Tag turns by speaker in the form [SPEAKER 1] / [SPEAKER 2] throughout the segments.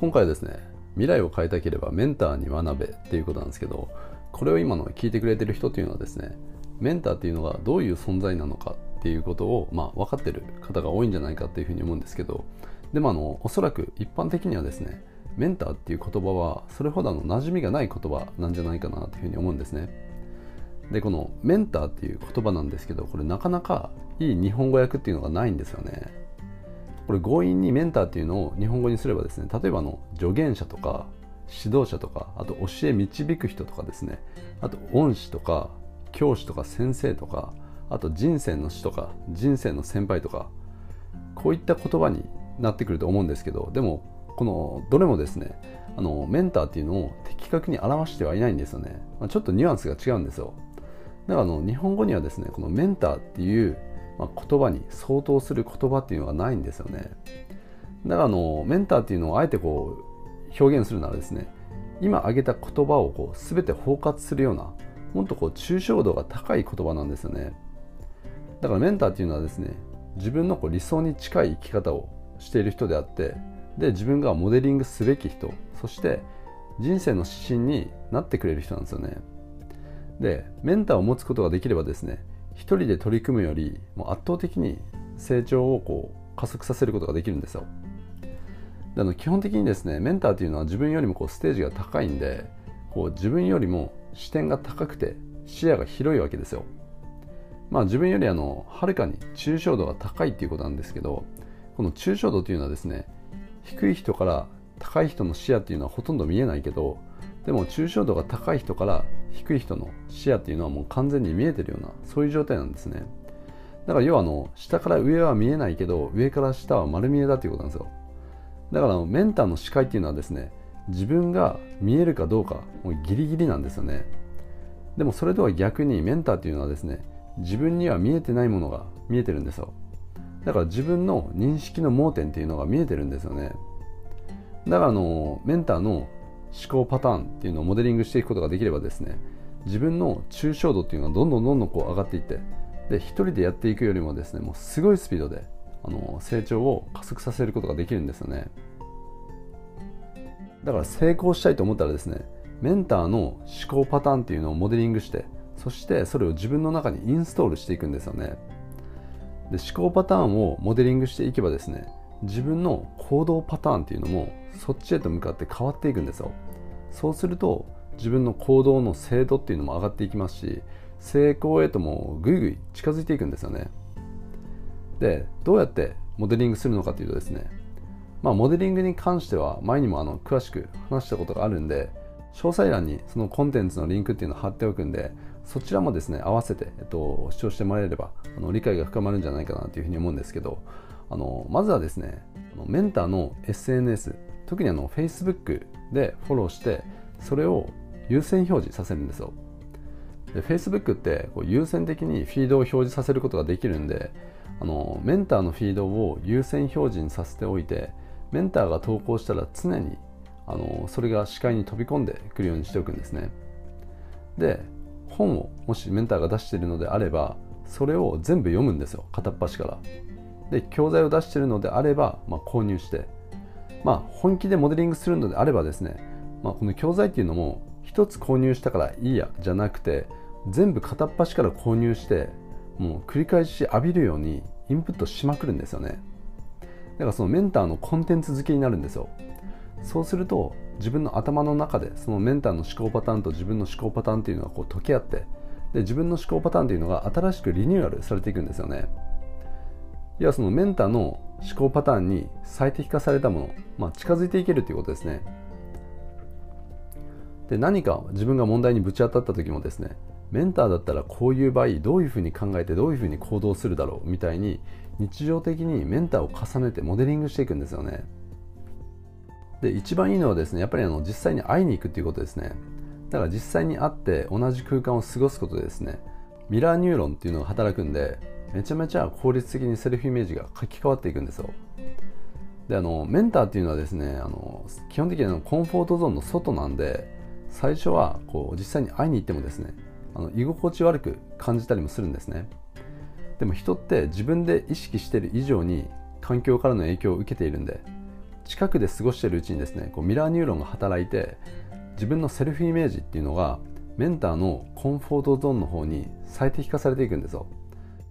[SPEAKER 1] 今回ですね未来を変えたければメンターに学べっていうことなんですけどこれを今の聞いてくれてる人っていうのはですねメンターっていうのがどういう存在なのかっていうことを、まあ、分かってる方が多いんじゃないかっていうふうに思うんですけどでもあのおそらく一般的にはですねメンターっていう言葉はそれほどの馴染みがない言葉なんじゃないかなというふうに思うんですね。でこのメンターっていう言葉なんですけどこれなかなかいい日本語訳っていうのがないんですよね。これ強引にメンターっていうのを日本語にすればですね例えばの助言者とか指導者とかあと教え導く人とかですねあと恩師とか教師とか先生とかあと人生の師とか人生の先輩とかこういった言葉になってくると思うんですけどでもこのどれもですねあのメンターっていうのを的確に表してはいないんですよね、まあ、ちょっとニュアンスが違うんですよ。だからあの日本語にはですねこのメンターっていう、まあ、言葉に相当する言葉っていうのがないんですよね。だからあのメンターっていうのをあえてこう表現するならですね今挙げた言葉をこう全て包括するようなもっとこう抽象度が高い言葉なんですよね。だからメンターっていうのはですね自分のこう理想に近い生き方をしている人であってで自分がモデリングすべき人そして人生の指針になってくれる人なんですよね。でメンターを持つことができればですね一人で取り組むよりもう圧倒的に成長をこう加速させることができるんですよ。であの基本的にですねメンターというのは自分よりもこうステージが高いんでこう自分よりも視点が高くて視野が広いわけですよ。まあ自分よりあのはるかに抽象度が高いっていうことなんですけどこの抽象度というのはですね低い人から高い人の視野っていうのはほとんど見えないけどでも抽象度が高い人から低い人の視野っていうのはもう完全に見えてるようなそういう状態なんですね。だから要はあの下から上は見えないけど上から下は丸見えだということなんですよ。だからメンターの視界っていうのはですね自分が見えるかどうかもうギリギリなんですよね。でもそれとは逆にメンターっていうのはですね自分には見えてないものが見えてるんですよ。だから自分の認識の盲点っていうのが見えてるんですよね。だからあのメンターの思考パターンっていうのをモデリングしていくことができればですね自分の抽象度っていうのはどんどんどんどんこう上がっていってで一人でやっていくよりもですねもうすごいスピードであの成長を加速させることができるんですよね。だから成功したいと思ったらですねメンターの思考パターンっていうのをモデリングしてそしてそれを自分の中にインストールしていくんですよね。で思考パターンをモデリングしていけばですね自分の行動パターンっていうのもそっちへと向かって変わっていくんですよ。そうすると自分の行動の精度っていうのも上がっていきますし成功へともぐいぐい近づいていくんですよね。でどうやってモデリングするのかというとですねまあモデリングに関しては前にもあの詳しく話したことがあるんで詳細欄にそのコンテンツのリンクっていうのを貼っておくんでそちらもですね合わせて、えっと、視聴してもらえればあの理解が深まるんじゃないかなというふうに思うんですけどあのまずはですねメンターの SNS 特にあの Facebook でフォローしてそれを優先表示させるんですよ。で Facebook ってこう優先的にフィードを表示させることができるんであのメンターのフィードを優先表示にさせておいてメンターが投稿したら常にあのそれが視界に飛び込んでくるようにしておくんですね。で本をもしメンターが出しているのであればそれを全部読むんですよ。片っ端から。で教材を出しているのであれば、まあ、購入してまあ本気でモデリングするのであればですね、まあ、この教材っていうのも一つ購入したからいいやじゃなくて全部片っ端から購入してもう繰り返し浴びるようにインプットしまくるんですよね。だからそのメンターのコンテンツ付けになるんですよ。そうすると自分の頭の中でそのメンターの思考パターンと自分の思考パターンっていうのがこう溶け合ってで自分の思考パターンっていうのが新しくリニューアルされていくんですよね。要はそのメンターの思考パターンに最適化されたもの、まあ、近づいていけるということですね。で何か自分が問題にぶち当たった時もですねメンターだったらこういう場合どういうふうに考えてどういうふうに行動するだろうみたいに日常的にメンターを重ねてモデリングしていくんですよね。で一番いいのはですねやっぱりあの実際に会いに行くっていうことですね。だから実際に会って同じ空間を過ごすことでですね。ミラーニューロンっていうのが働くんでめちゃめちゃ効率的にセルフイメージが書き換わっていくんですよ。であのメンターっていうのはですねあの基本的にはコンフォートゾーンの外なんで最初はこう実際に会いに行ってもですねあの居心地悪く感じたりもするんですね。でも人って自分で意識している以上に環境からの影響を受けているんで近くで過ごしているうちにですねこうミラーニューロンが働いて自分のセルフイメージっていうのがメンターのコンフォートゾーンの方に最適化されていくんですよ。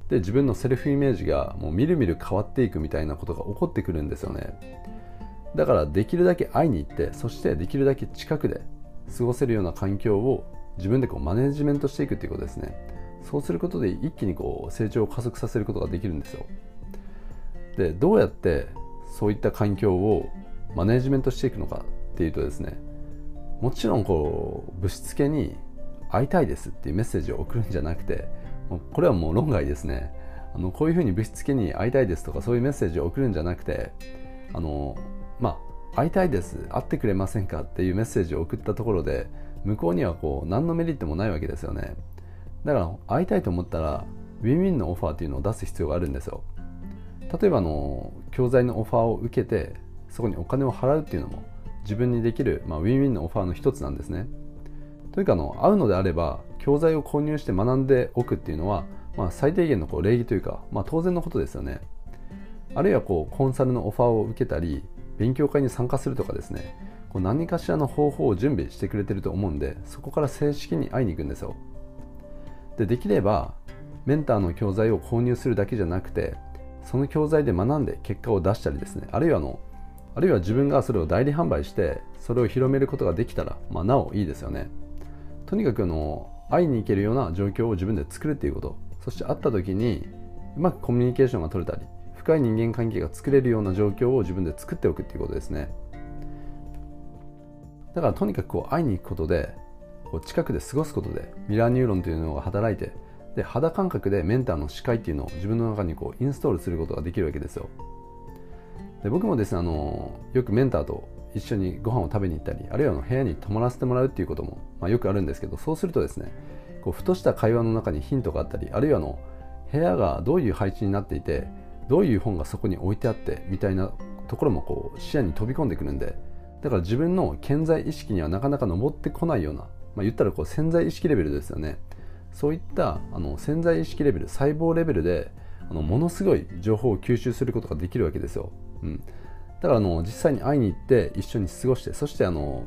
[SPEAKER 1] で自分のセルフイメージがもうみるみる変わっていくみたいなことが起こってくるんですよね。だからできるだけ会いに行ってそしてできるだけ近くで過ごせるような環境を自分でこうマネジメントしていくっていうことですね。そうすることで一気にこう成長を加速させることができるんですよ。でどうやってそういった環境をマネジメントしていくのかっていうとですねもちろんこうぶしつけに会いたいですっていうメッセージを送るんじゃなくてこれはもう論外ですね。あのこういうふうにぶしつけに会いたいですとかそういうメッセージを送るんじゃなくてあのまあ会いたいです会ってくれませんかっていうメッセージを送ったところで向こうにはこう何のメリットもないわけですよね。だから会いたいと思ったらウィンウィンのオファーっていうのを出す必要があるんですよ。例えばあの教材のオファーを受けてそこにお金を払うっていうのも自分にできる、まあ、ウィンウィンのオファーの一つなんですね。というかあの会うのであれば教材を購入して学んでおくっていうのは、まあ、最低限のこう礼儀というか、まあ、当然のことですよね。あるいはこうコンサルのオファーを受けたり勉強会に参加するとかですね。こう何かしらの方法を準備してくれてると思うんでそこから正式に会いに行くんですよ。でできればメンターの教材を購入するだけじゃなくてその教材で学んで結果を出したりですね。あるいはあのあるいは自分がそれを代理販売してそれを広めることができたら、まあ、なおいいですよね。とにかくあの会いに行けるような状況を自分で作るっていうこと。そして会った時にうまくコミュニケーションが取れたり深い人間関係が作れるような状況を自分で作っておくっていうことですね。だからとにかくこう会いに行くことでこう近くで過ごすことでミラーニューロンというのが働いてで肌感覚でメンターの視界っていうのを自分の中にこうインストールすることができるわけですよ。で僕もですねあのよくメンターと一緒にご飯を食べに行ったりあるいはの部屋に泊まらせてもらうっていうことも、まあ、よくあるんですけどそうするとですねこうふとした会話の中にヒントがあったりあるいはの部屋がどういう配置になっていてどういう本がそこに置いてあってみたいなところもこう視野に飛び込んでくるんでだから自分の潜在意識にはなかなか上ってこないような、まあ、言ったらこう潜在意識レベルですよね。そういったあの潜在意識レベル細胞レベルであのものすごい情報を吸収することができるわけですよ、うん、だからあの実際に会いに行って一緒に過ごしてそしてあの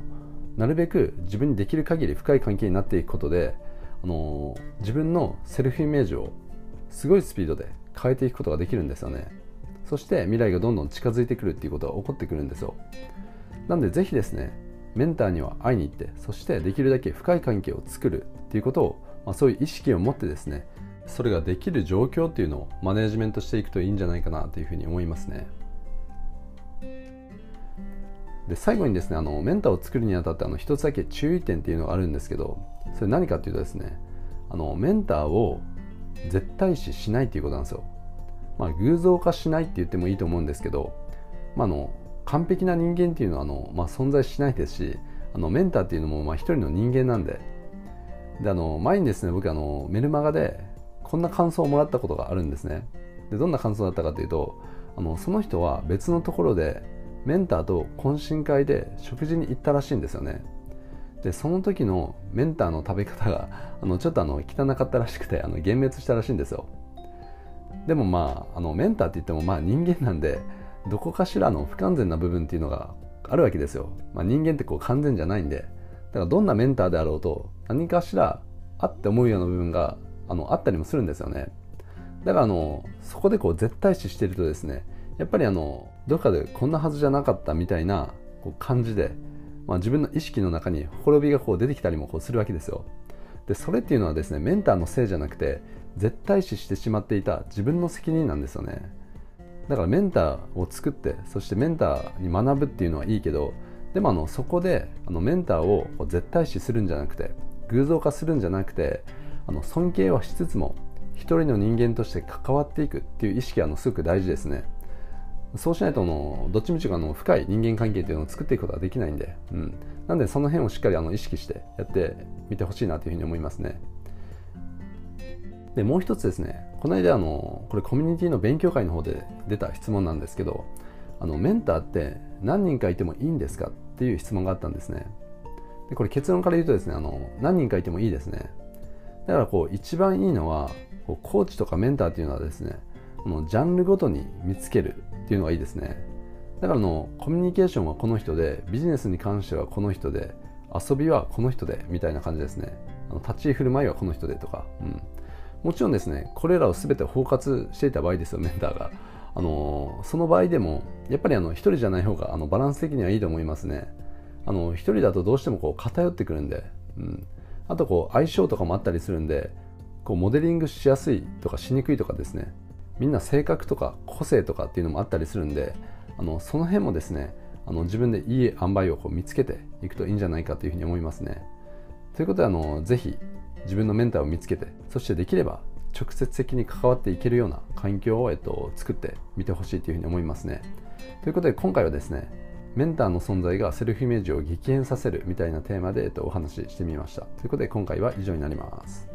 [SPEAKER 1] なるべく自分にできる限り深い関係になっていくことであの自分のセルフイメージをすごいスピードで変えていくことができるんですよね。そして未来がどんどん近づいてくるっていうことが起こってくるんですよ。なんでぜひですねメンターには会いに行ってそしてできるだけ深い関係を作るっていうことを、まあ、そういう意識を持ってですねそれができる状況っていうのをマネージメントしていくといいんじゃないかなというふうに思いますね。で最後にですねあのメンターを作るにあたってあの一つだけ注意点っていうのがあるんですけどそれ何かっていうとですねあのメンターを絶対視しないっていうことなんですよ、まあ、偶像化しないって言ってもいいと思うんですけど、まあ、あの完璧な人間っていうのはあの、まあ、存在しないですしあのメンターっていうのもまあ一人の人間なんで。であの前にですね僕あのメルマガでこんな感想をもらったことがあるんですね。でどんな感想だったかというとあのその人は別のところでメンターと懇親会で食事に行ったらしいんですよね。でその時のメンターの食べ方があのちょっとあの汚かったらしくてあの幻滅したらしいんですよ。でもまああのメンターって言ってもまあ人間なんでどこかしらの不完全な部分っていうのがあるわけですよ、まあ、人間ってこう完全じゃないんで。だからどんなメンターであろうと何かしらあって思うような部分があのあったりもするんですよね。だからあのそこでこう絶対視してるとですねやっぱりあのどっかでこんなはずじゃなかったみたいなこう感じで、まあ、自分の意識の中にほころびがこう出てきたりもこうするわけですよ。でそれっていうのはですねメンターのせいじゃなくて絶対視してしまっていた自分の責任なんですよね。だからメンターを作ってそしてメンターに学ぶっていうのはいいけどでもあのそこであのメンターを絶対視するんじゃなくて偶像化するんじゃなくてあの尊敬はしつつも一人の人間として関わっていくっていう意識はあのすごく大事ですね。そうしないとのどっちみちがの深い人間関係というのを作っていくことはできないんで、うん、なんでその辺をしっかりあの意識してやってみてほしいなというふうに思いますね。でもう一つですね。この間あのこれコミュニティの勉強会の方で出た質問なんですけどあのメンターって何人かいてもいいんですかっていう質問があったんですね。でこれ結論から言うとですねあの何人かいてもいいですね。だからこう一番いいのはこうコーチとかメンターっていうのはですねこのジャンルごとに見つけるっていうのがいいですね。だからのコミュニケーションはこの人でビジネスに関してはこの人で遊びはこの人でみたいな感じですね。あの立ち居振る舞いはこの人でとか、うん、もちろんですねこれらを全て包括していた場合ですよメンターが。あのその場合でもやっぱりあの1人じゃない方があのバランス的にはいいと思いますね。あの1人だとどうしてもこう偏ってくるんで、うん、あとこう相性とかもあったりするんでこうモデリングしやすいとかしにくいとかですね。みんな性格とか個性とかっていうのもあったりするんであのその辺もですねあの自分でいい塩梅をこう見つけていくといいんじゃないかというふうに思いますね。ということであのぜひ自分のメンターを見つけてそしてできれば直接的に関わっていけるような環境を、えっと、作ってみてほしいというふうに思いますね。ということで今回はですねメンターの存在がセルフイメージを激変させるみたいなテーマで、えっと、お話ししてみました。ということで今回は以上になります。